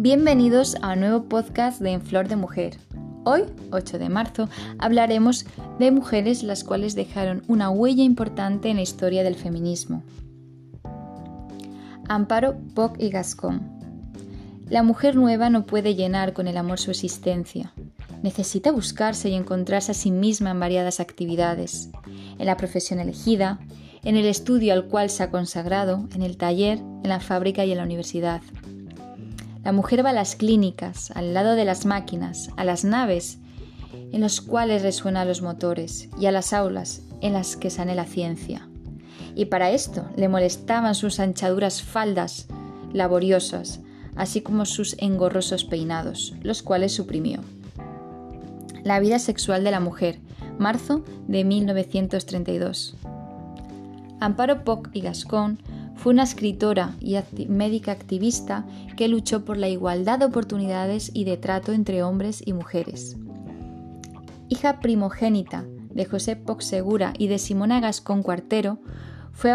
Bienvenidos a un nuevo podcast de En Flor de Mujer. Hoy, 8 de marzo, hablaremos de mujeres las cuales dejaron una huella importante en la historia del feminismo. Amparo Poc y Gascón. La mujer nueva no puede llenar con el amor su existencia. Necesita buscarse y encontrarse a sí misma en variadas actividades, en la profesión elegida, en el estudio al cual se ha consagrado, en el taller, en la fábrica y en la universidad. La mujer va a las clínicas, al lado de las máquinas, a las naves, en los cuales resuenan los motores, y a las aulas, en las que sane la ciencia. Y para esto le molestaban sus anchaduras faldas laboriosas, así como sus engorrosos peinados, los cuales suprimió. La vida sexual de la mujer, marzo de 1932. Amparo Poc y Gascón fue una escritora y médica activista que luchó por la igualdad de oportunidades y de trato entre hombres y mujeres. Hija primogénita de José Poc Segura y de Simona Gascón Cuartero, fue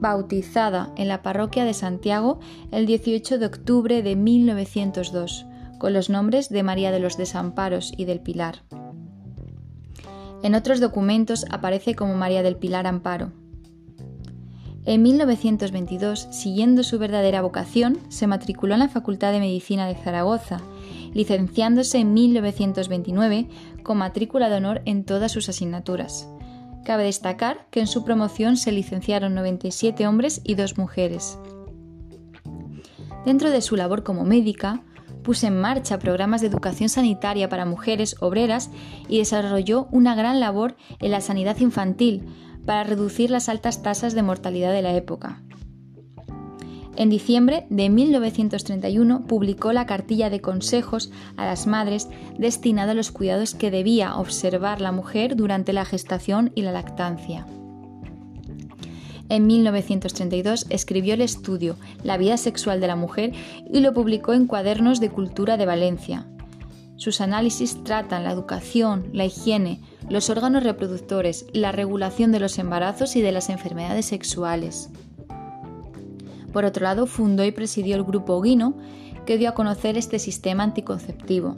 bautizada en la parroquia de Santiago el 18 de octubre de 1902, con los nombres de María de los Desamparos y del Pilar. En otros documentos aparece como María del Pilar Amparo. En 1922, siguiendo su verdadera vocación, se matriculó en la Facultad de Medicina de Zaragoza, licenciándose en 1929 con matrícula de honor en todas sus asignaturas. Cabe destacar que en su promoción se licenciaron 97 hombres y 2 mujeres. Dentro de su labor como médica, puso en marcha programas de educación sanitaria para mujeres obreras y desarrolló una gran labor en la sanidad infantil, para reducir las altas tasas de mortalidad de la época. En diciembre de 1931 publicó la cartilla de consejos a las madres destinada a los cuidados que debía observar la mujer durante la gestación y la lactancia. En 1932 escribió el estudio La vida sexual de la mujer y lo publicó en Cuadernos de Cultura de Valencia. Sus análisis tratan la educación, la higiene, los órganos reproductores, la regulación de los embarazos y de las enfermedades sexuales. Por otro lado, fundó y presidió el Grupo Guino, que dio a conocer este sistema anticonceptivo.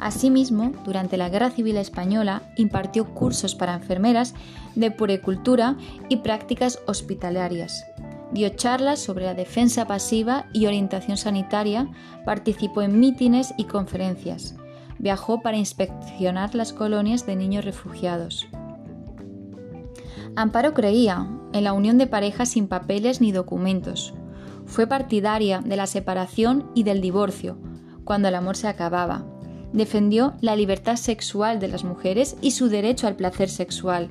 Asimismo, durante la Guerra Civil Española impartió cursos para enfermeras de puericultura y prácticas hospitalarias. Dio charlas sobre la defensa pasiva y orientación sanitaria, participó en mítines y conferencias viajó para inspeccionar las colonias de niños refugiados. Amparo creía en la unión de parejas sin papeles ni documentos. Fue partidaria de la separación y del divorcio, cuando el amor se acababa. Defendió la libertad sexual de las mujeres y su derecho al placer sexual.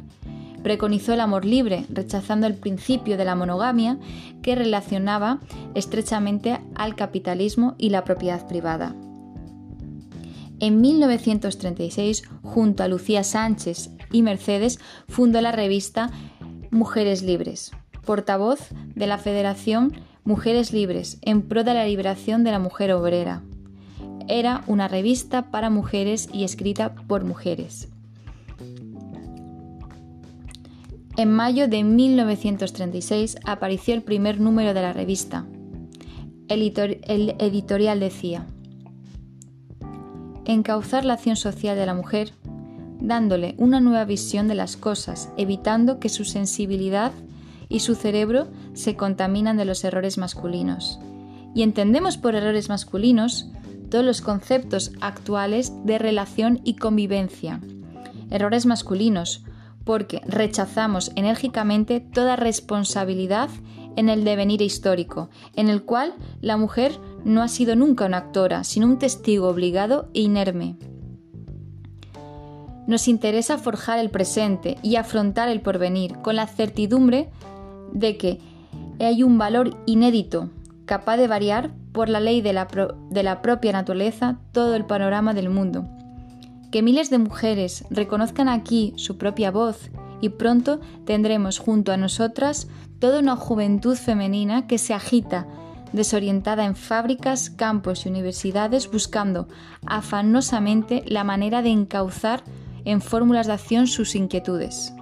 Preconizó el amor libre, rechazando el principio de la monogamia que relacionaba estrechamente al capitalismo y la propiedad privada. En 1936, junto a Lucía Sánchez y Mercedes, fundó la revista Mujeres Libres, portavoz de la Federación Mujeres Libres en pro de la liberación de la mujer obrera. Era una revista para mujeres y escrita por mujeres. En mayo de 1936 apareció el primer número de la revista. El, editorial decía, encauzar la acción social de la mujer, dándole una nueva visión de las cosas, evitando que su sensibilidad y su cerebro se contaminan de los errores masculinos. Y entendemos por errores masculinos todos los conceptos actuales de relación y convivencia. Errores masculinos, porque rechazamos enérgicamente toda responsabilidad en el devenir histórico, en el cual la mujer no ha sido nunca una actora, sino un testigo obligado e inerme. Nos interesa forjar el presente y afrontar el porvenir con la certidumbre de que hay un valor inédito, capaz de variar por la ley de la, de la propia naturaleza todo el panorama del mundo. Que miles de mujeres reconozcan aquí su propia voz y pronto tendremos junto a nosotras toda una juventud femenina que se agita desorientada en fábricas, campos y universidades buscando afanosamente la manera de encauzar en fórmulas de acción sus inquietudes.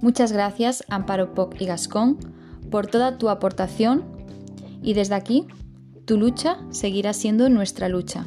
Muchas gracias, Amparo Poc y Gascón, por toda tu aportación Y desde aquí, tu lucha seguirá siendo nuestra lucha.